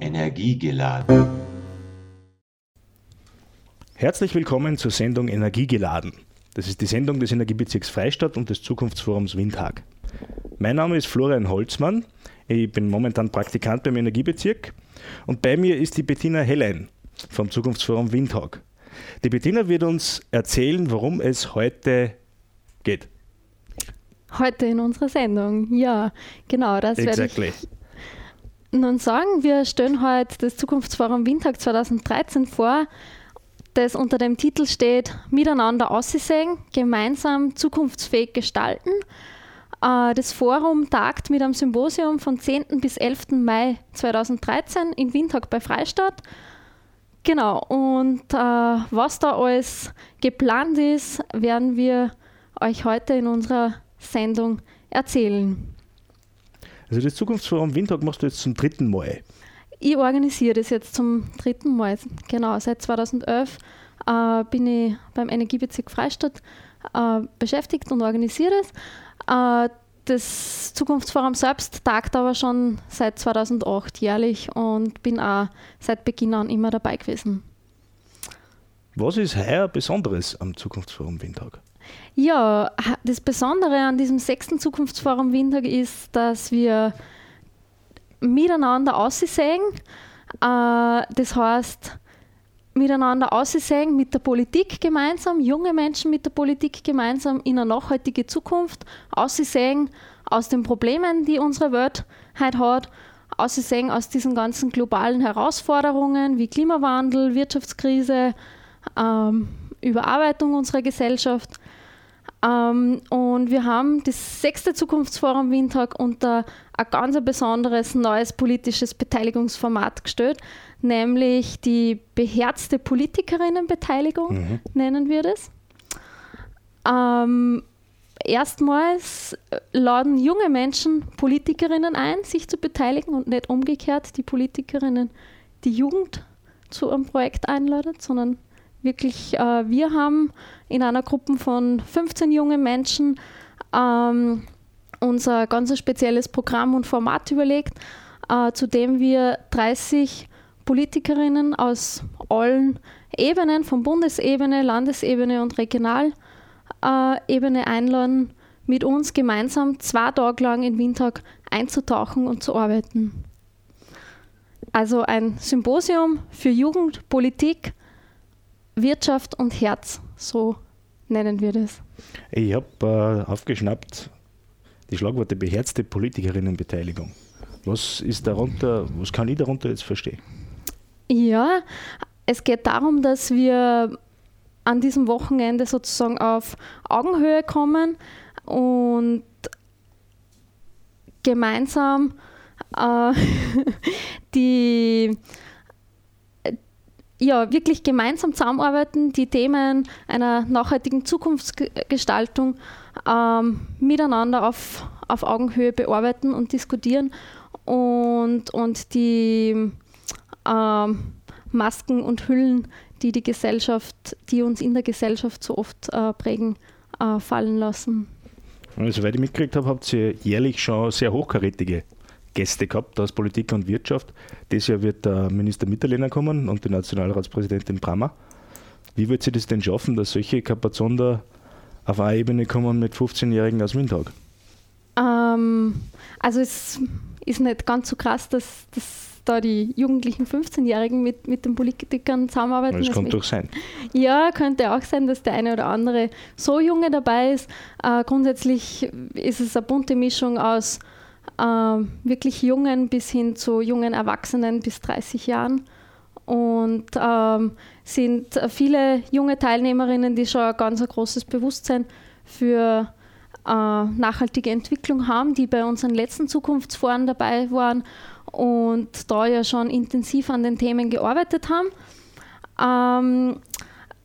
Energiegeladen. Herzlich willkommen zur Sendung Energiegeladen. Das ist die Sendung des Energiebezirks Freistadt und des Zukunftsforums Windhag. Mein Name ist Florian Holzmann. Ich bin momentan Praktikant beim Energiebezirk und bei mir ist die Bettina Hellein vom Zukunftsforum Windhag. Die Bettina wird uns erzählen, worum es heute geht. Heute in unserer Sendung, ja, genau, das exactly. werde ich nun sagen. Wir stellen heute das Zukunftsforum Windtag 2013 vor, das unter dem Titel steht Miteinander aussehen, gemeinsam zukunftsfähig gestalten. Äh, das Forum tagt mit einem Symposium von 10. bis 11. Mai 2013 in Windhoek bei Freistadt. Genau, und äh, was da alles geplant ist, werden wir euch heute in unserer Sendung erzählen. Also das Zukunftsforum Windhoek machst du jetzt zum dritten Mal. Ich organisiere das jetzt zum dritten Mal. Genau, seit 2011 äh, bin ich beim Energiebezirk Freistadt äh, beschäftigt und organisiere es. Äh, das Zukunftsforum selbst tagt aber schon seit 2008 jährlich und bin auch seit Beginn an immer dabei gewesen. Was ist heuer Besonderes am Zukunftsforum Windtag? Ja, das Besondere an diesem sechsten Zukunftsforum Windtag ist, dass wir miteinander aussehen. Äh, das heißt, miteinander aussehen, mit der Politik gemeinsam, junge Menschen mit der Politik gemeinsam in eine nachhaltige Zukunft aussehen aus den Problemen, die unsere Welt heute hat, aussehen aus diesen ganzen globalen Herausforderungen wie Klimawandel, Wirtschaftskrise, ähm, Überarbeitung unserer Gesellschaft. Ähm, und wir haben das sechste Zukunftsforum Windtag unter ein ganz besonderes neues politisches Beteiligungsformat gestellt, nämlich die beherzte Politikerinnenbeteiligung, mhm. nennen wir das. Ähm, erstmals laden junge Menschen Politikerinnen ein, sich zu beteiligen und nicht umgekehrt die Politikerinnen die Jugend zu einem Projekt einladen, sondern wirklich, äh, wir haben in einer Gruppe von 15 jungen Menschen ähm, unser ganz spezielles Programm und Format überlegt, äh, zu dem wir 30 Politikerinnen aus allen Ebenen, von Bundesebene, Landesebene und Regionalebene einladen, mit uns gemeinsam zwei Tage lang in Windtag einzutauchen und zu arbeiten. Also ein Symposium für Jugend, Politik, Wirtschaft und Herz, so nennen wir das. Ich habe äh, aufgeschnappt die Schlagworte beherzte Politikerinnenbeteiligung. Was ist darunter, was kann ich darunter jetzt verstehen? Ja, es geht darum, dass wir an diesem Wochenende sozusagen auf Augenhöhe kommen und gemeinsam äh, die ja, wirklich gemeinsam zusammenarbeiten, die Themen einer nachhaltigen Zukunftsgestaltung ähm, miteinander auf, auf Augenhöhe bearbeiten und diskutieren und, und die ähm, Masken und Hüllen, die die Gesellschaft, die uns in der Gesellschaft so oft äh, prägen, äh, fallen lassen. Und soweit ich mitgekriegt habe, habt ihr jährlich schon sehr hochkarätige Gäste gehabt aus Politik und Wirtschaft. Dieses Jahr wird der Minister Mitterlehner kommen und die Nationalratspräsidentin Brammer. Wie wird sie das denn schaffen, dass solche Kapazonen da auf eine Ebene kommen mit 15-Jährigen aus Windhag? Ähm, also es ist nicht ganz so krass, dass, dass da die jugendlichen 15-Jährigen mit, mit den Politikern zusammenarbeiten. Das könnte doch sein. Ja, könnte auch sein, dass der eine oder andere so junge dabei ist. Äh, grundsätzlich ist es eine bunte Mischung aus wirklich Jungen bis hin zu jungen Erwachsenen bis 30 Jahren. Und ähm, sind viele junge Teilnehmerinnen, die schon ein ganz großes Bewusstsein für äh, nachhaltige Entwicklung haben, die bei unseren letzten Zukunftsforen dabei waren und da ja schon intensiv an den Themen gearbeitet haben. Ähm,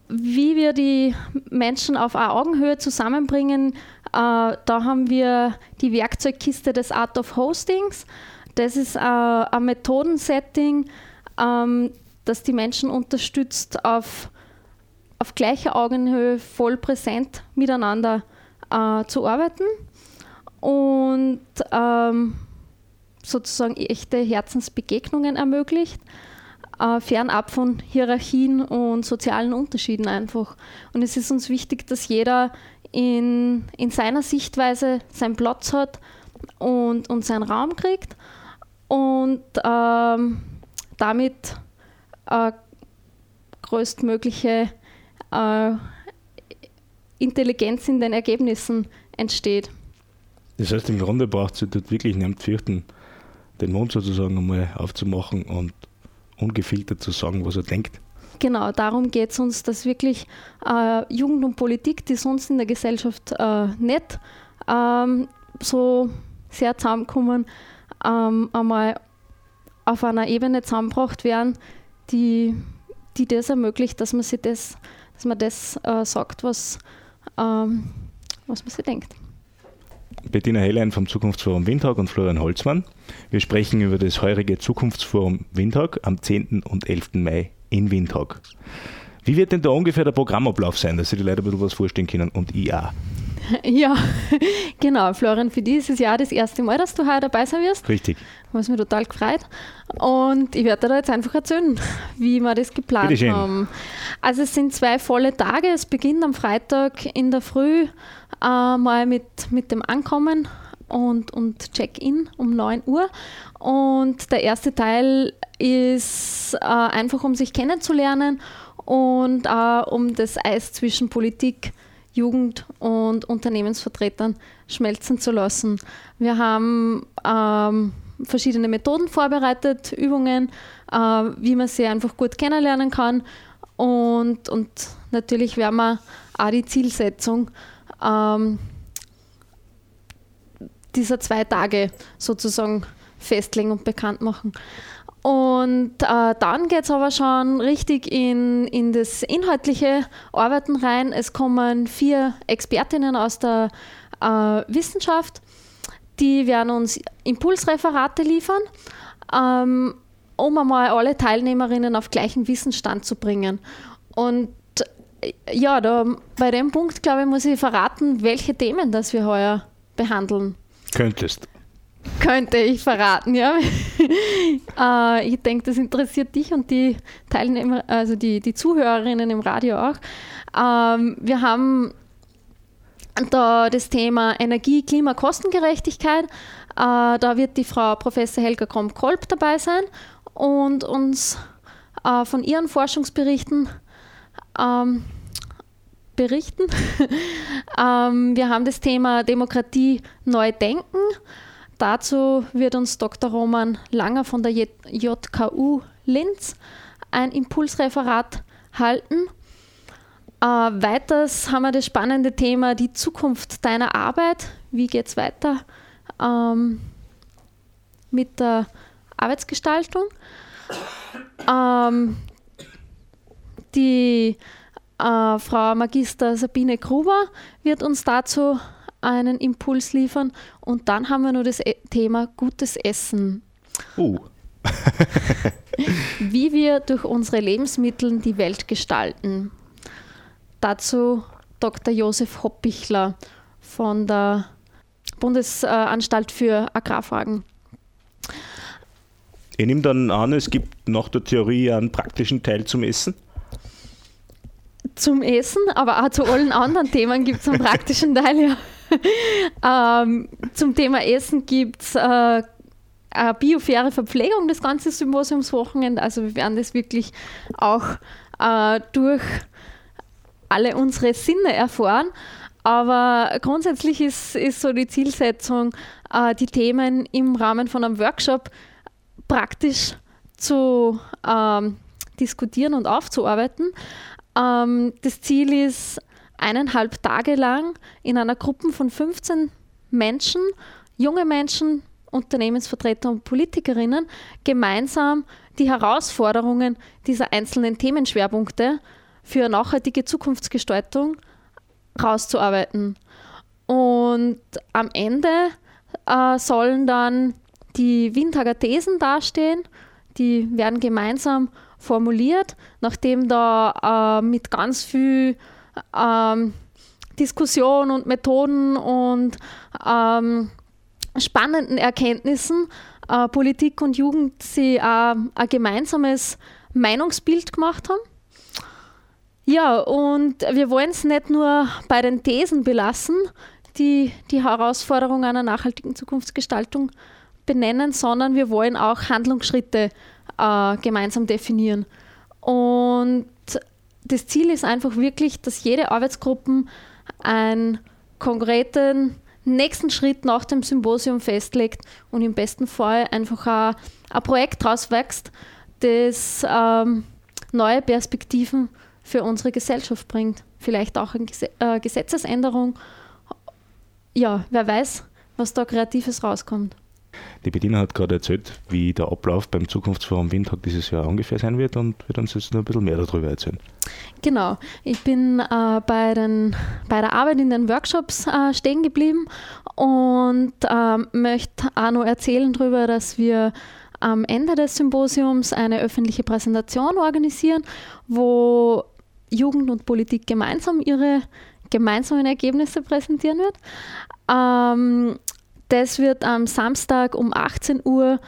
wie wir die Menschen auf Augenhöhe zusammenbringen, da haben wir die Werkzeugkiste des Art of Hostings. Das ist äh, ein Methodensetting, ähm, das die Menschen unterstützt, auf, auf gleicher Augenhöhe voll präsent miteinander äh, zu arbeiten. Und ähm, sozusagen echte Herzensbegegnungen ermöglicht, äh, fernab von Hierarchien und sozialen Unterschieden einfach. Und es ist uns wichtig, dass jeder in, in seiner Sichtweise seinen Platz hat und, und seinen Raum kriegt und ähm, damit äh, größtmögliche äh, Intelligenz in den Ergebnissen entsteht. Das heißt, im Grunde braucht sie dort wirklich nicht fürchten, den Mund sozusagen einmal aufzumachen und ungefiltert zu sagen, was er denkt. Genau, darum geht es uns, dass wirklich äh, Jugend und Politik, die sonst in der Gesellschaft äh, nicht ähm, so sehr zusammenkommen, ähm, einmal auf einer Ebene zusammengebracht werden, die, die das ermöglicht, dass man sich das, dass man das äh, sagt, was, ähm, was man sich denkt. Bettina Hellein vom Zukunftsforum Windhag und Florian Holzmann. Wir sprechen über das heurige Zukunftsforum Windhag am 10. und 11. Mai in Windhag. Wie wird denn da ungefähr der Programmablauf sein, dass sich die Leute ein bisschen was vorstellen können und ich auch? Ja, genau. Florian, für dieses Jahr das erste Mal, dass du heute dabei sein wirst. Richtig. Was mich total gefreut. Und ich werde dir da jetzt einfach erzählen, wie wir das geplant haben. Also es sind zwei volle Tage. Es beginnt am Freitag in der Früh äh, mal mit, mit dem Ankommen und, und Check-in um 9 Uhr. Und der erste Teil ist äh, einfach, um sich kennenzulernen und äh, um das Eis zwischen Politik, Jugend und Unternehmensvertretern schmelzen zu lassen. Wir haben ähm, verschiedene Methoden vorbereitet, Übungen, äh, wie man sie einfach gut kennenlernen kann. Und, und natürlich werden wir auch die Zielsetzung ähm, dieser zwei Tage sozusagen festlegen und bekannt machen. Und äh, dann geht es aber schon richtig in, in das inhaltliche Arbeiten rein. Es kommen vier Expertinnen aus der äh, Wissenschaft, die werden uns Impulsreferate liefern, ähm, um einmal alle Teilnehmerinnen auf gleichen Wissensstand zu bringen. Und äh, ja, da, bei dem Punkt, glaube ich, muss ich verraten, welche Themen das wir heuer behandeln. Könntest. Könnte ich verraten, ja. äh, ich denke, das interessiert dich und die Teilnehmer, also die, die Zuhörerinnen im Radio auch. Ähm, wir haben da das Thema Energie, Klima, Kostengerechtigkeit. Äh, da wird die Frau Professor Helga Krom-Kolb dabei sein und uns äh, von ihren Forschungsberichten ähm, berichten. ähm, wir haben das Thema Demokratie neu denken. Dazu wird uns Dr. Roman Langer von der JKU Linz ein Impulsreferat halten. Äh, weiters haben wir das spannende Thema die Zukunft deiner Arbeit. Wie geht es weiter ähm, mit der Arbeitsgestaltung? Ähm, die äh, Frau Magister Sabine Gruber wird uns dazu einen Impuls liefern. Und dann haben wir noch das e Thema gutes Essen. Uh. Wie wir durch unsere Lebensmittel die Welt gestalten. Dazu Dr. Josef Hoppichler von der Bundesanstalt für Agrarfragen. Ich nehme dann an, es gibt nach der Theorie einen praktischen Teil zum Essen zum Essen, aber auch zu allen anderen Themen gibt es einen praktischen Teil. Ja. ähm, zum Thema Essen gibt es äh, eine biofaire Verpflegung, das ganze Symposiumswochenende. Also wir werden das wirklich auch äh, durch alle unsere Sinne erfahren. Aber grundsätzlich ist, ist so die Zielsetzung, äh, die Themen im Rahmen von einem Workshop praktisch zu ähm, diskutieren und aufzuarbeiten. Ähm, das Ziel ist, eineinhalb Tage lang in einer Gruppe von 15 Menschen, junge Menschen, Unternehmensvertreter und Politikerinnen, gemeinsam die Herausforderungen dieser einzelnen Themenschwerpunkte für nachhaltige Zukunftsgestaltung rauszuarbeiten. Und am Ende äh, sollen dann die Windhager Thesen dastehen, die werden gemeinsam formuliert, nachdem da äh, mit ganz viel ähm, Diskussion und Methoden und ähm, spannenden Erkenntnissen äh, Politik und Jugend sie äh, ein gemeinsames Meinungsbild gemacht haben. Ja, und wir wollen es nicht nur bei den Thesen belassen, die die Herausforderung einer nachhaltigen Zukunftsgestaltung benennen, sondern wir wollen auch Handlungsschritte äh, gemeinsam definieren. Und das Ziel ist einfach wirklich, dass jede Arbeitsgruppe einen konkreten nächsten Schritt nach dem Symposium festlegt und im besten Fall einfach ein, ein Projekt daraus wächst, das ähm, neue Perspektiven für unsere Gesellschaft bringt. Vielleicht auch eine äh, Gesetzesänderung. Ja, wer weiß, was da Kreatives rauskommt. Die Bediener hat gerade erzählt, wie der Ablauf beim Zukunftsforum Windtag dieses Jahr ungefähr sein wird und wird uns jetzt noch ein bisschen mehr darüber erzählen. Genau, ich bin äh, bei, den, bei der Arbeit in den Workshops äh, stehen geblieben und äh, möchte auch noch erzählen darüber, dass wir am Ende des Symposiums eine öffentliche Präsentation organisieren, wo Jugend und Politik gemeinsam ihre gemeinsamen Ergebnisse präsentieren wird. Ähm, das wird am Samstag um 18 Uhr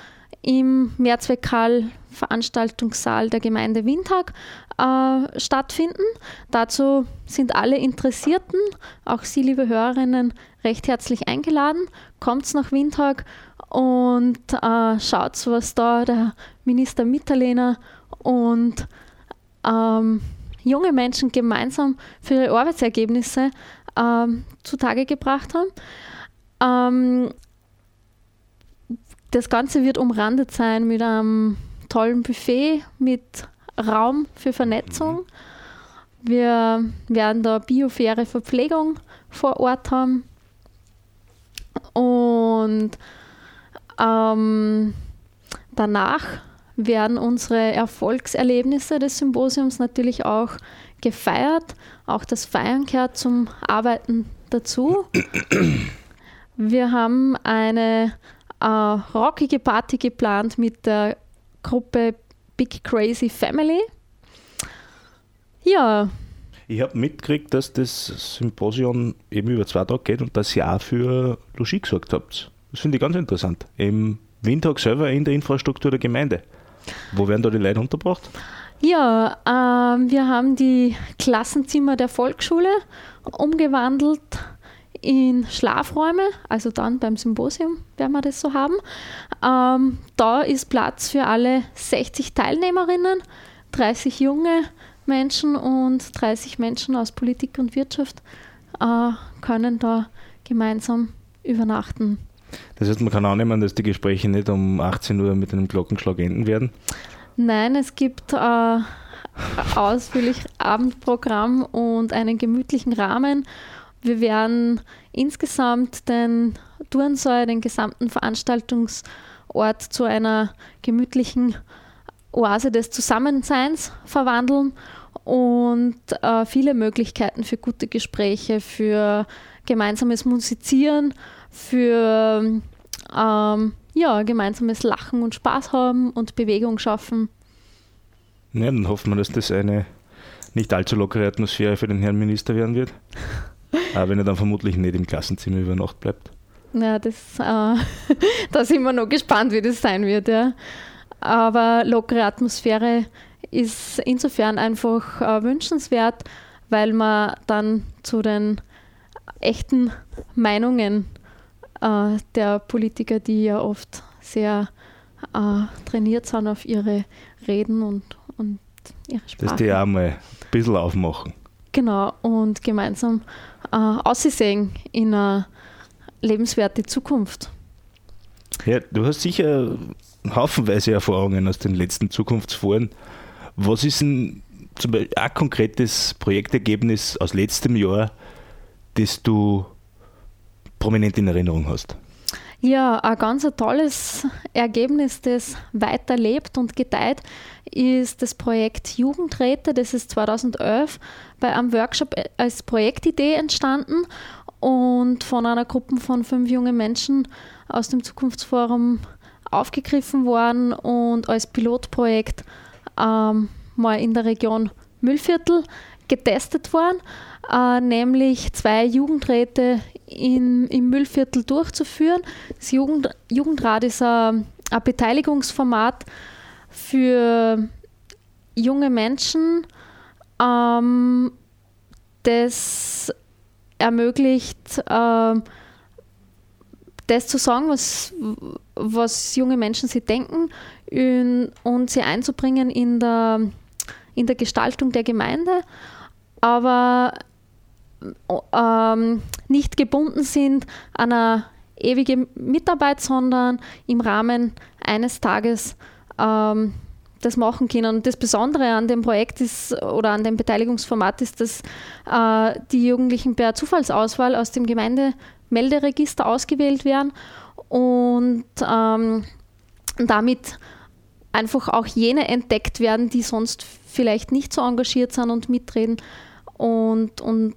im Mehrzweckhall Veranstaltungssaal der Gemeinde Windhag äh, stattfinden. Dazu sind alle Interessierten, auch Sie, liebe Hörerinnen, recht herzlich eingeladen. Kommt nach Windhag und äh, schaut, was da der Minister Mitterlehner und ähm, junge Menschen gemeinsam für ihre Arbeitsergebnisse ähm, zutage gebracht haben. Ähm, das Ganze wird umrandet sein mit einem tollen Buffet, mit Raum für Vernetzung. Wir werden da biofaire Verpflegung vor Ort haben. Und ähm, danach werden unsere Erfolgserlebnisse des Symposiums natürlich auch gefeiert. Auch das Feiern gehört zum Arbeiten dazu. Wir haben eine äh, rockige Party geplant mit der Gruppe Big Crazy Family. Ja. Ich habe mitgekriegt, dass das Symposium eben über zwei Tage geht und dass ihr auch für Logis gesorgt habt. Das finde ich ganz interessant. Im Windtag selber in der Infrastruktur der Gemeinde. Wo werden da die Leute untergebracht? Ja, äh, wir haben die Klassenzimmer der Volksschule umgewandelt in Schlafräume, also dann beim Symposium werden wir das so haben. Ähm, da ist Platz für alle 60 Teilnehmerinnen, 30 junge Menschen und 30 Menschen aus Politik und Wirtschaft äh, können da gemeinsam übernachten. Das heißt, man kann annehmen, dass die Gespräche nicht um 18 Uhr mit einem Glockenschlag enden werden? Nein, es gibt äh, ausführlich Abendprogramm und einen gemütlichen Rahmen wir werden insgesamt den Turnsaal, den gesamten Veranstaltungsort zu einer gemütlichen Oase des Zusammenseins verwandeln und äh, viele Möglichkeiten für gute Gespräche, für gemeinsames Musizieren, für ähm, ja, gemeinsames Lachen und Spaß haben und Bewegung schaffen. Ja, dann hoffen wir, dass das eine nicht allzu lockere Atmosphäre für den Herrn Minister werden wird. Aber wenn er dann vermutlich nicht im Klassenzimmer über Nacht bleibt. Ja, das, äh, da sind wir noch gespannt, wie das sein wird. Ja. Aber lockere Atmosphäre ist insofern einfach äh, wünschenswert, weil man dann zu den echten Meinungen äh, der Politiker, die ja oft sehr äh, trainiert sind auf ihre Reden und, und ihre Sprache. Dass die auch mal ein bisschen aufmachen. Genau, und gemeinsam äh, aussehen in eine lebenswerte Zukunft. Ja, du hast sicher haufenweise Erfahrungen aus den letzten Zukunftsforen. Was ist ein, zum Beispiel ein konkretes Projektergebnis aus letztem Jahr, das du prominent in Erinnerung hast? Ja, ein ganz tolles Ergebnis, das weiterlebt und gedeiht, ist das Projekt Jugendräte. Das ist 2011 bei einem Workshop als Projektidee entstanden und von einer Gruppe von fünf jungen Menschen aus dem Zukunftsforum aufgegriffen worden und als Pilotprojekt ähm, mal in der Region Müllviertel getestet worden, äh, nämlich zwei Jugendräte in, im Müllviertel durchzuführen. Das Jugend, Jugendrat ist ein, ein Beteiligungsformat für junge Menschen, ähm, das ermöglicht, äh, das zu sagen, was, was junge Menschen sie denken und sie einzubringen in der, in der Gestaltung der Gemeinde, aber ähm, nicht gebunden sind an eine ewige Mitarbeit, sondern im Rahmen eines Tages ähm, das machen können. Und das Besondere an dem Projekt ist oder an dem Beteiligungsformat ist, dass äh, die Jugendlichen per Zufallsauswahl aus dem Gemeindemelderegister ausgewählt werden und ähm, damit einfach auch jene entdeckt werden, die sonst vielleicht nicht so engagiert sind und mitreden und, und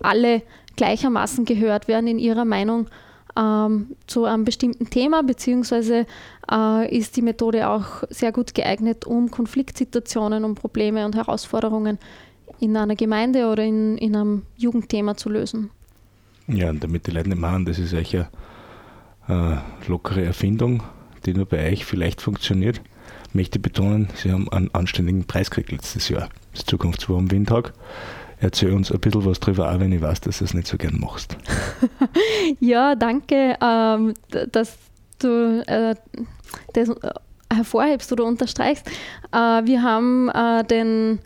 alle gleichermaßen gehört werden in ihrer Meinung ähm, zu einem bestimmten Thema, beziehungsweise äh, ist die Methode auch sehr gut geeignet, um Konfliktsituationen, um Probleme und Herausforderungen in einer Gemeinde oder in, in einem Jugendthema zu lösen. Ja, und damit die Leute nicht machen, das ist eigentlich eine äh, lockere Erfindung, die nur bei euch vielleicht funktioniert. Ich möchte betonen, Sie haben einen anständigen Preis gekriegt letztes Jahr, das Zukunftsforum Windtag. Erzähl uns ein bisschen was drüber, auch wenn ich weiß, dass du es nicht so gern machst. ja, danke, ähm, dass du äh, das hervorhebst oder unterstreichst. Äh, wir haben äh, den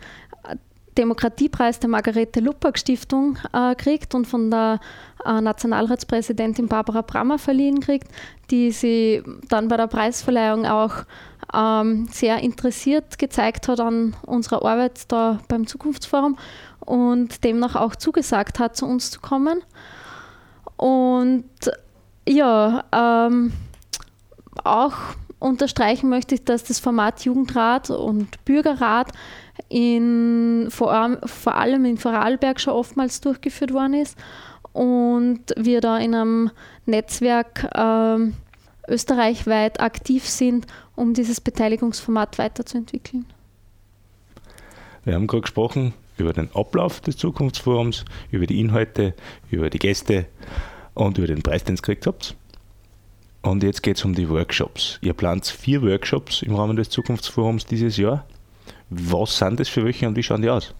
Demokratiepreis der Margarete Luppert Stiftung äh, kriegt und von der äh, Nationalratspräsidentin Barbara Brammer verliehen kriegt, die sie dann bei der Preisverleihung auch ähm, sehr interessiert gezeigt hat an unserer Arbeit da beim Zukunftsforum und demnach auch zugesagt hat, zu uns zu kommen. Und ja, ähm, auch unterstreichen möchte ich, dass das Format Jugendrat und Bürgerrat in, vor, vor allem in Vorarlberg schon oftmals durchgeführt worden ist und wir da in einem Netzwerk äh, österreichweit aktiv sind, um dieses Beteiligungsformat weiterzuentwickeln. Wir haben gerade gesprochen über den Ablauf des Zukunftsforums, über die Inhalte, über die Gäste und über den Preis, den ihr gekriegt habt. Und jetzt geht es um die Workshops. Ihr plant vier Workshops im Rahmen des Zukunftsforums dieses Jahr. Was sind das für welche und wie schauen die aus?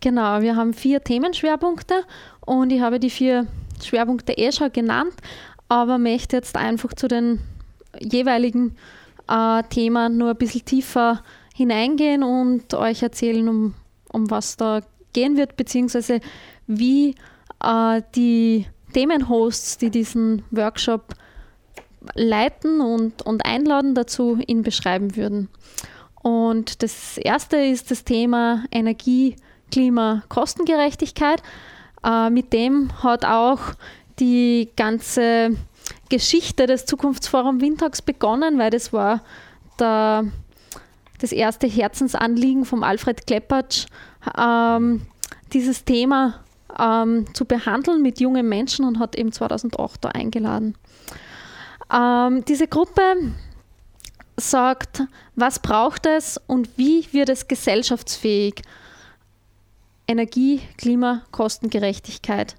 Genau, wir haben vier Themenschwerpunkte und ich habe die vier Schwerpunkte eh schon genannt, aber möchte jetzt einfach zu den jeweiligen äh, Themen nur ein bisschen tiefer hineingehen und euch erzählen, um um was da gehen wird, beziehungsweise wie äh, die Themenhosts, die diesen Workshop leiten und, und einladen dazu, ihn beschreiben würden. Und das erste ist das Thema Energie, Klima, Kostengerechtigkeit. Äh, mit dem hat auch die ganze Geschichte des Zukunftsforum Windtags begonnen, weil das war der das erste Herzensanliegen vom Alfred Kleppertsch, ähm, dieses Thema ähm, zu behandeln mit jungen Menschen und hat eben 2008 da eingeladen. Ähm, diese Gruppe sagt, was braucht es und wie wird es gesellschaftsfähig? Energie, Klima, Kostengerechtigkeit.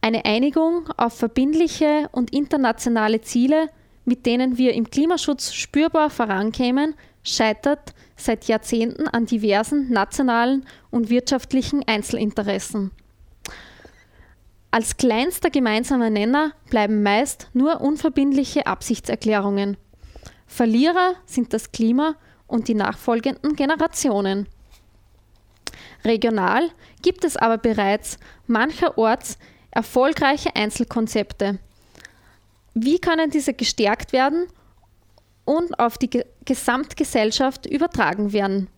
Eine Einigung auf verbindliche und internationale Ziele mit denen wir im Klimaschutz spürbar vorankämen, scheitert seit Jahrzehnten an diversen nationalen und wirtschaftlichen Einzelinteressen. Als kleinster gemeinsamer Nenner bleiben meist nur unverbindliche Absichtserklärungen. Verlierer sind das Klima und die nachfolgenden Generationen. Regional gibt es aber bereits mancherorts erfolgreiche Einzelkonzepte, wie können diese gestärkt werden und auf die Gesamtgesellschaft übertragen werden?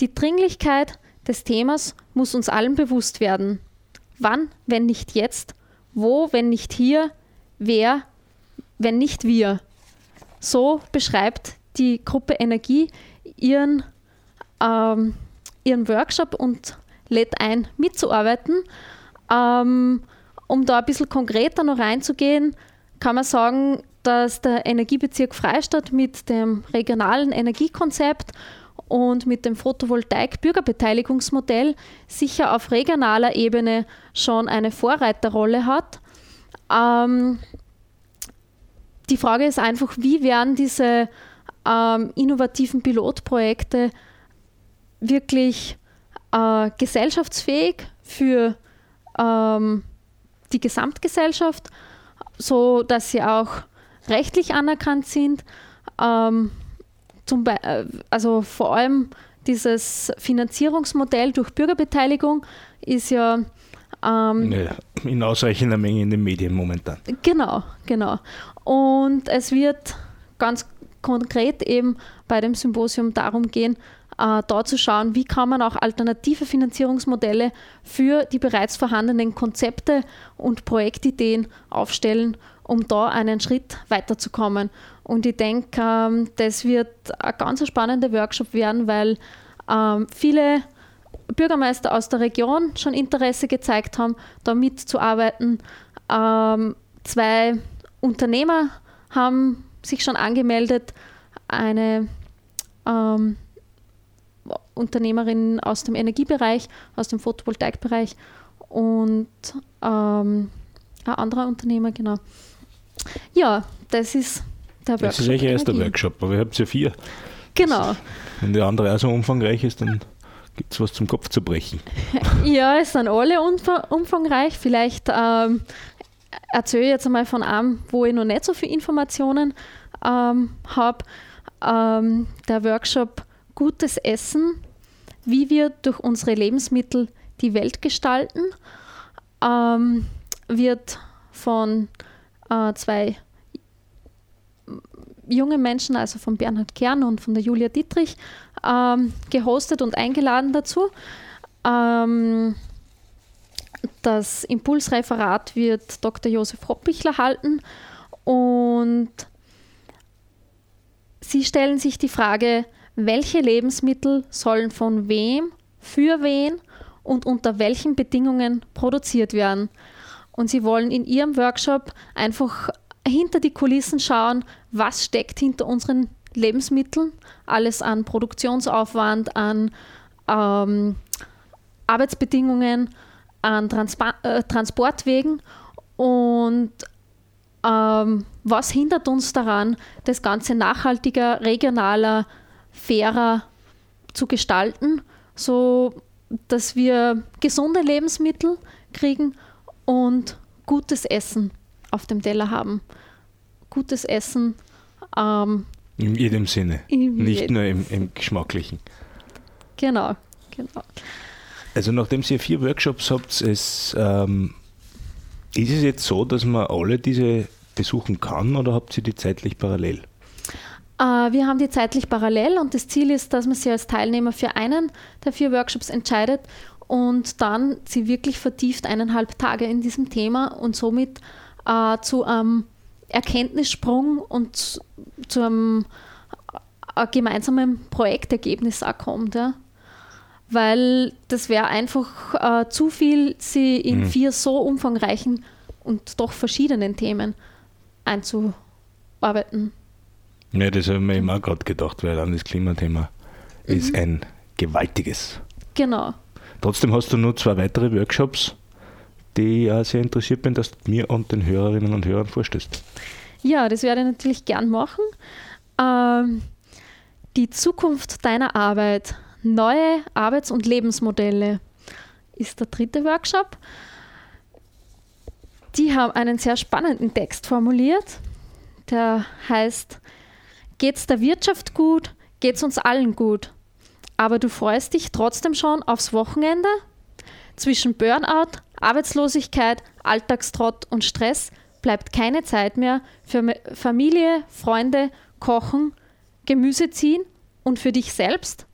Die Dringlichkeit des Themas muss uns allen bewusst werden. Wann, wenn nicht jetzt? Wo, wenn nicht hier? Wer, wenn nicht wir? So beschreibt die Gruppe Energie ihren, ähm, ihren Workshop und lädt ein, mitzuarbeiten. Ähm, um da ein bisschen konkreter noch reinzugehen, kann man sagen, dass der Energiebezirk Freistadt mit dem regionalen Energiekonzept und mit dem Photovoltaik-Bürgerbeteiligungsmodell sicher auf regionaler Ebene schon eine Vorreiterrolle hat. Ähm, die Frage ist einfach, wie werden diese ähm, innovativen Pilotprojekte wirklich äh, gesellschaftsfähig für ähm, die Gesamtgesellschaft, so dass sie auch rechtlich anerkannt sind. Ähm, zum äh, also vor allem dieses Finanzierungsmodell durch Bürgerbeteiligung ist ja ähm, in ausreichender Menge in den Medien momentan. Genau, genau. Und es wird ganz konkret eben bei dem Symposium darum gehen, äh, da zu schauen, wie kann man auch alternative Finanzierungsmodelle für die bereits vorhandenen Konzepte und Projektideen aufstellen, um da einen Schritt weiterzukommen. Und ich denke, ähm, das wird ein ganz spannender Workshop werden, weil ähm, viele Bürgermeister aus der Region schon Interesse gezeigt haben, da mitzuarbeiten. Ähm, zwei Unternehmer haben sich schon angemeldet. Eine ähm, Unternehmerin aus dem Energiebereich, aus dem Photovoltaikbereich und ähm, ein anderer Unternehmer, genau. Ja, das ist der Workshop. Das ist eigentlich erst der Workshop, aber ihr habt ja vier. Genau. Wenn der andere auch so umfangreich ist, dann gibt es was zum Kopf zu brechen. Ja, es sind alle umfangreich. Vielleicht ähm, erzähle ich jetzt einmal von einem, wo ich noch nicht so viele Informationen ähm, habe. Ähm, der Workshop Gutes Essen, wie wir durch unsere Lebensmittel die Welt gestalten, ähm, wird von äh, zwei jungen Menschen, also von Bernhard Kern und von der Julia Dietrich, ähm, gehostet und eingeladen dazu. Ähm, das Impulsreferat wird Dr. Josef Hoppichler halten und Sie stellen sich die Frage, welche Lebensmittel sollen von wem, für wen und unter welchen Bedingungen produziert werden. Und Sie wollen in Ihrem Workshop einfach hinter die Kulissen schauen, was steckt hinter unseren Lebensmitteln, alles an Produktionsaufwand, an ähm, Arbeitsbedingungen, an Transpa äh, Transportwegen und ähm, was hindert uns daran, das Ganze nachhaltiger, regionaler, fairer zu gestalten, so dass wir gesunde Lebensmittel kriegen und gutes Essen auf dem Teller haben. Gutes Essen. Ähm, in jedem Sinne, in nicht jedem. nur im, im Geschmacklichen. Genau, genau. Also nachdem ihr vier Workshops habt, es ähm, ist es jetzt so, dass man alle diese besuchen kann oder habt ihr die zeitlich parallel? Äh, wir haben die zeitlich parallel und das Ziel ist, dass man sich als Teilnehmer für einen der vier Workshops entscheidet und dann sie wirklich vertieft eineinhalb Tage in diesem Thema und somit äh, zu einem Erkenntnissprung und zu, zu einem äh, gemeinsamen Projektergebnis auch kommt. Ja weil das wäre einfach äh, zu viel, sie in mhm. vier so umfangreichen und doch verschiedenen Themen einzuarbeiten. Ja, das habe ich mir immer gerade gedacht, weil dann das Klimathema mhm. ist ein gewaltiges. Genau. Trotzdem hast du nur zwei weitere Workshops, die ich auch sehr interessiert bin, dass du mir und den Hörerinnen und Hörern vorstellst. Ja, das werde ich natürlich gern machen. Ähm, die Zukunft deiner Arbeit Neue Arbeits- und Lebensmodelle ist der dritte Workshop. Die haben einen sehr spannenden Text formuliert. Der heißt, geht's der Wirtschaft gut, geht's uns allen gut. Aber du freust dich trotzdem schon aufs Wochenende? Zwischen Burnout, Arbeitslosigkeit, Alltagstrott und Stress bleibt keine Zeit mehr für Familie, Freunde, Kochen, Gemüse ziehen und für dich selbst?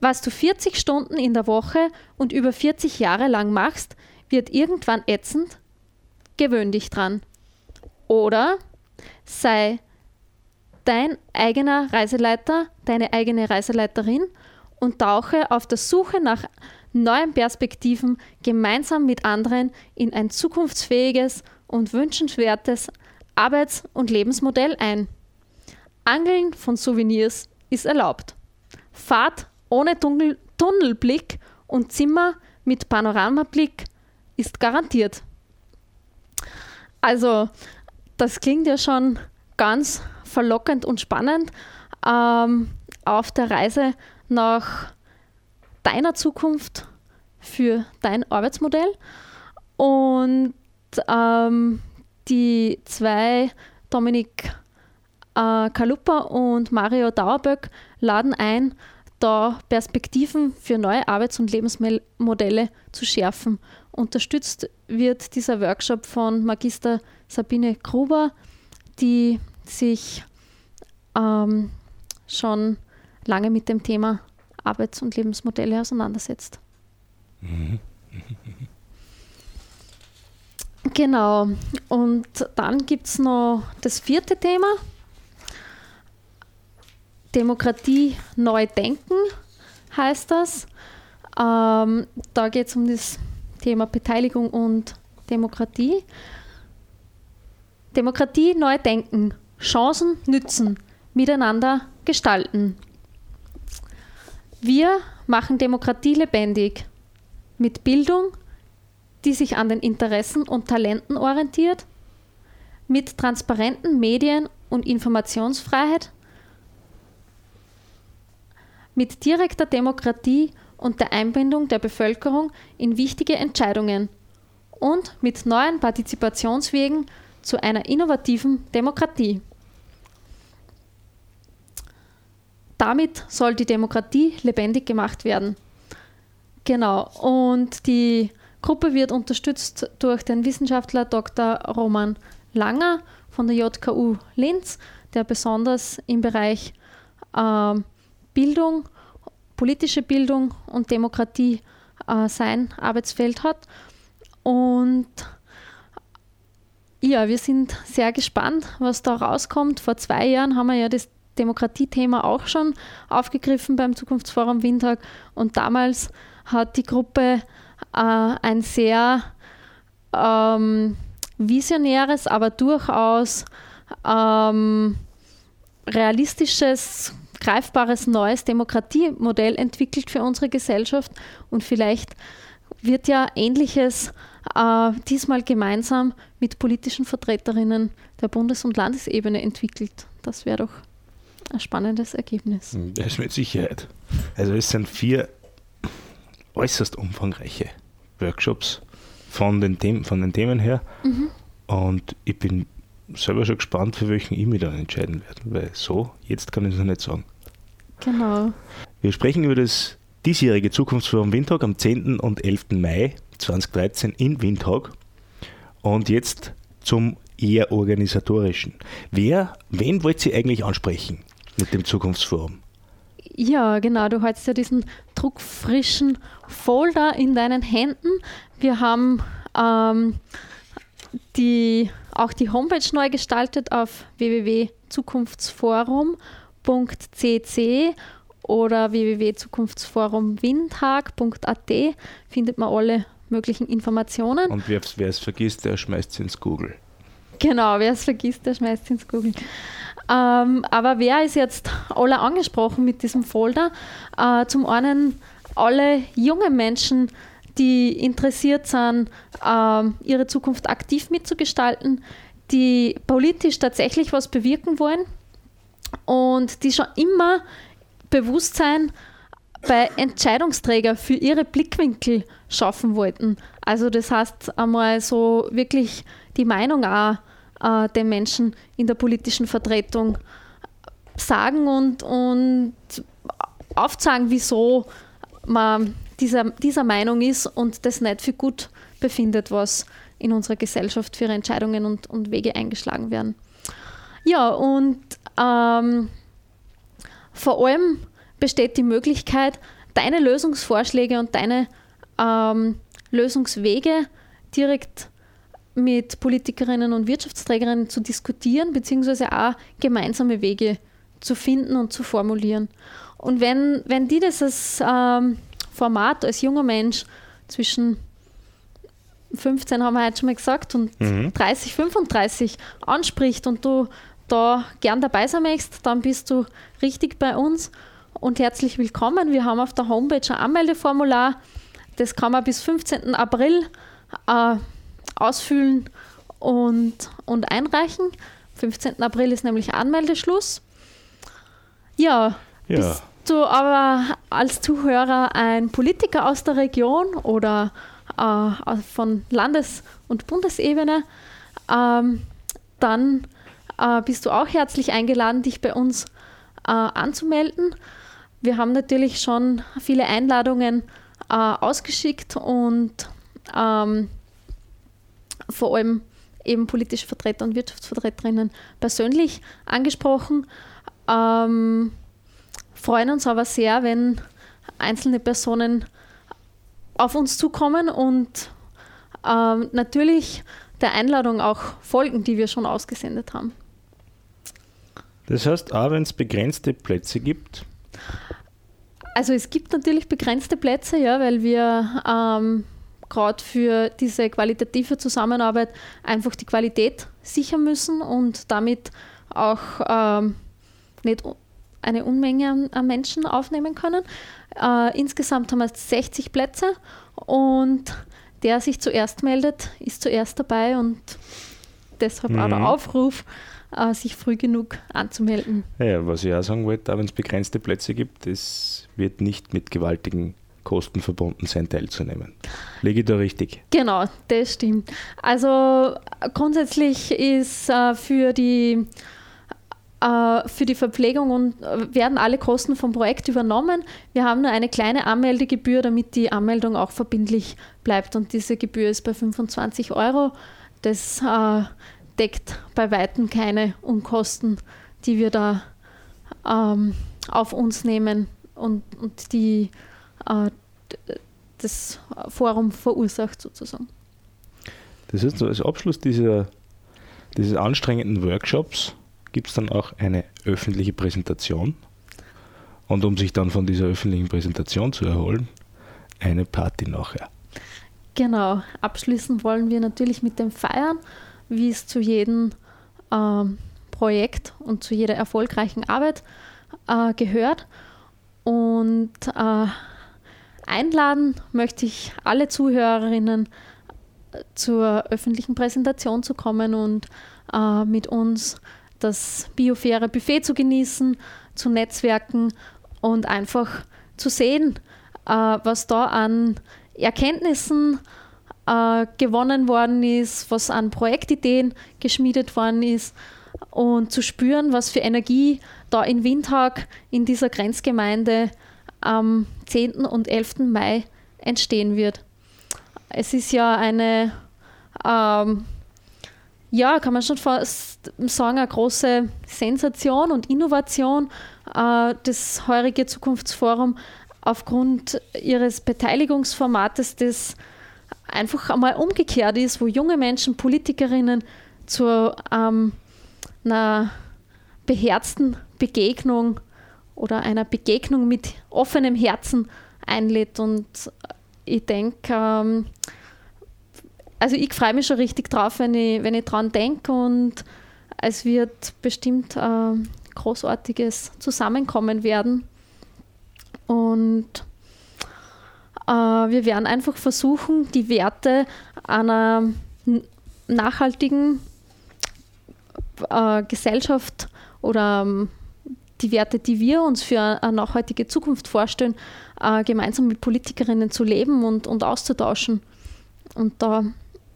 Was du 40 Stunden in der Woche und über 40 Jahre lang machst, wird irgendwann ätzend. Gewöhn dich dran. Oder sei dein eigener Reiseleiter, deine eigene Reiseleiterin und tauche auf der Suche nach neuen Perspektiven gemeinsam mit anderen in ein zukunftsfähiges und wünschenswertes Arbeits- und Lebensmodell ein. Angeln von Souvenirs ist erlaubt. Fahrt ohne Tunnel Tunnelblick und Zimmer mit Panoramablick ist garantiert. Also, das klingt ja schon ganz verlockend und spannend ähm, auf der Reise nach deiner Zukunft für dein Arbeitsmodell. Und ähm, die zwei, Dominik äh, Kalupa und Mario Dauerböck, laden ein, da Perspektiven für neue Arbeits- und Lebensmodelle zu schärfen. Unterstützt wird dieser Workshop von Magister Sabine Gruber, die sich ähm, schon lange mit dem Thema Arbeits- und Lebensmodelle auseinandersetzt. Mhm. Genau. Und dann gibt es noch das vierte Thema. Demokratie neu denken heißt das. Ähm, da geht es um das Thema Beteiligung und Demokratie. Demokratie neu denken, Chancen nützen, miteinander gestalten. Wir machen Demokratie lebendig mit Bildung, die sich an den Interessen und Talenten orientiert, mit transparenten Medien und Informationsfreiheit, mit direkter Demokratie und der Einbindung der Bevölkerung in wichtige Entscheidungen und mit neuen Partizipationswegen zu einer innovativen Demokratie. Damit soll die Demokratie lebendig gemacht werden. Genau, und die Gruppe wird unterstützt durch den Wissenschaftler Dr. Roman Langer von der JKU Linz, der besonders im Bereich äh, Bildung, politische Bildung und Demokratie äh, sein Arbeitsfeld hat. Und ja, wir sind sehr gespannt, was da rauskommt. Vor zwei Jahren haben wir ja das Demokratiethema auch schon aufgegriffen beim Zukunftsforum Windtag und damals hat die Gruppe äh, ein sehr ähm, visionäres, aber durchaus ähm, realistisches, greifbares neues Demokratiemodell entwickelt für unsere Gesellschaft. Und vielleicht wird ja Ähnliches äh, diesmal gemeinsam mit politischen Vertreterinnen der Bundes- und Landesebene entwickelt. Das wäre doch ein spannendes Ergebnis. Das ist mit Sicherheit. Also es sind vier äußerst umfangreiche Workshops von den, Themen, von den Themen her. Mhm. Und ich bin selber schon gespannt, für welchen ich mich dann entscheiden werde. Weil so, jetzt kann ich es noch nicht sagen. Genau. Wir sprechen über das diesjährige Zukunftsforum Windhoek am 10. und 11. Mai 2013 in Windhoek. Und jetzt zum eher organisatorischen. Wer, wen wollt ihr eigentlich ansprechen mit dem Zukunftsforum? Ja, genau. Du hast ja diesen druckfrischen Folder in deinen Händen. Wir haben ähm, die, auch die Homepage neu gestaltet auf www.zukunftsforum.cc oder www.zukunftsforumwindhag.at findet man alle möglichen Informationen. Und wer es vergisst, der schmeißt es ins Google. Genau, wer es vergisst, der schmeißt es ins Google. Ähm, aber wer ist jetzt alle angesprochen mit diesem Folder? Äh, zum einen alle jungen Menschen, die interessiert sind, äh, ihre Zukunft aktiv mitzugestalten, die politisch tatsächlich was bewirken wollen und die schon immer Bewusstsein bei Entscheidungsträgern für ihre Blickwinkel schaffen wollten. Also das heißt einmal so wirklich die Meinung auch äh, den Menschen in der politischen Vertretung sagen und, und aufzeigen, wieso man dieser, dieser Meinung ist und das nicht für gut befindet, was in unserer Gesellschaft für Entscheidungen und, und Wege eingeschlagen werden. Ja, und ähm, vor allem besteht die Möglichkeit, deine Lösungsvorschläge und deine ähm, Lösungswege direkt mit Politikerinnen und Wirtschaftsträgerinnen zu diskutieren, beziehungsweise auch gemeinsame Wege zu finden und zu formulieren. Und wenn, wenn die das als ähm, Format als junger Mensch zwischen 15 haben wir heute schon mal gesagt und mhm. 30, 35 anspricht und du da gern dabei sein möchtest, dann bist du richtig bei uns. Und herzlich willkommen. Wir haben auf der Homepage ein Anmeldeformular. Das kann man bis 15. April äh, ausfüllen und, und einreichen. 15. April ist nämlich Anmeldeschluss. Ja, Ja. bist du aber als Zuhörer ein Politiker aus der Region oder äh, von Landes- und Bundesebene, ähm, dann äh, bist du auch herzlich eingeladen, dich bei uns äh, anzumelden. Wir haben natürlich schon viele Einladungen äh, ausgeschickt und ähm, vor allem eben politische Vertreter und Wirtschaftsvertreterinnen persönlich angesprochen. Ähm, freuen uns aber sehr, wenn einzelne Personen auf uns zukommen und ähm, natürlich der Einladung auch folgen, die wir schon ausgesendet haben. Das heißt, auch wenn es begrenzte Plätze gibt, Also es gibt natürlich begrenzte Plätze, ja, weil wir ähm, gerade für diese qualitative Zusammenarbeit einfach die Qualität sichern müssen und damit auch ähm, nicht eine Unmenge an, an Menschen aufnehmen können. Äh, insgesamt haben wir 60 Plätze und der sich zuerst meldet, ist zuerst dabei und deshalb auch Mhm. der Aufruf, äh, sich früh genug anzumelden. ja, was ich auch sagen wollte, auch wenn es begrenzte Plätze gibt, es wird nicht mit gewaltigen Kosten verbunden sein, teilzunehmen. Liege ich da richtig? Genau, das stimmt. Also grundsätzlich ist äh, für die äh, für die Verpflegung und äh, werden alle Kosten vom Projekt übernommen. Wir haben nur eine kleine Anmeldegebühr, damit die Anmeldung auch verbindlich bleibt. Und diese Gebühr ist bei 25 Euro. Das äh, deckt bei Weitem keine Unkosten, die wir da ähm, auf uns nehmen und, und die äh, das Forum verursacht sozusagen. Das heißt, als Abschluss dieser, dieses anstrengenden Workshops gibt es dann auch eine öffentliche Präsentation. Und um sich dann von dieser öffentlichen Präsentation zu erholen, eine Party nachher. Genau, abschließen wollen wir natürlich mit dem Feiern, wie es zu jedem ähm, Projekt und zu jeder erfolgreichen Arbeit äh, gehört. Und äh, einladen möchte ich alle Zuhörerinnen äh, zur öffentlichen Präsentation zu kommen und äh, mit uns das biofaire Buffet zu genießen, zu netzwerken und einfach zu sehen, äh, was da an Erkenntnissen äh, gewonnen worden ist, was an Projektideen geschmiedet worden ist und zu spüren, was für Energie da in Windhag in dieser Grenzgemeinde am 10. und 11. Mai entstehen wird. Es ist ja eine, ähm, ja, kann man schon fast sagen, eine große Sensation und Innovation, äh, das heurige Zukunftsforum aufgrund ihres Beteiligungsformates, das einfach einmal umgekehrt ist, wo junge Menschen, Politikerinnen zu ähm, einer beherzten Begegnung oder einer Begegnung mit offenem Herzen einlädt. Und ich denke, ähm, also ich freue mich schon richtig drauf, wenn ich, wenn ich dran denke und es wird bestimmt ein großartiges Zusammenkommen werden. Und äh, wir werden einfach versuchen, die Werte einer nachhaltigen äh, Gesellschaft oder ähm, die Werte, die wir uns für eine nachhaltige Zukunft vorstellen, äh, gemeinsam mit Politikerinnen zu leben und, und auszutauschen und da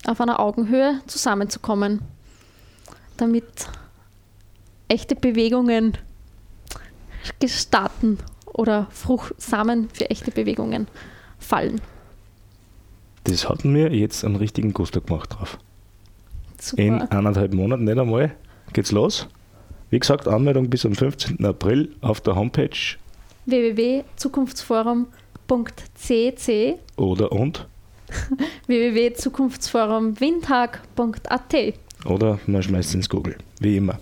auf einer Augenhöhe zusammenzukommen, damit echte Bewegungen gestarten oder Fruchtsamen für echte Bewegungen fallen. Das hat mir jetzt einen richtigen Gusto gemacht drauf. Super. In eineinhalb Monaten nicht einmal geht's los. Wie gesagt, Anmeldung bis am 15. April auf der Homepage www.zukunftsforum.cc oder und www.zukunftsforumwindhag.at oder man schmeißt ins Google, wie immer.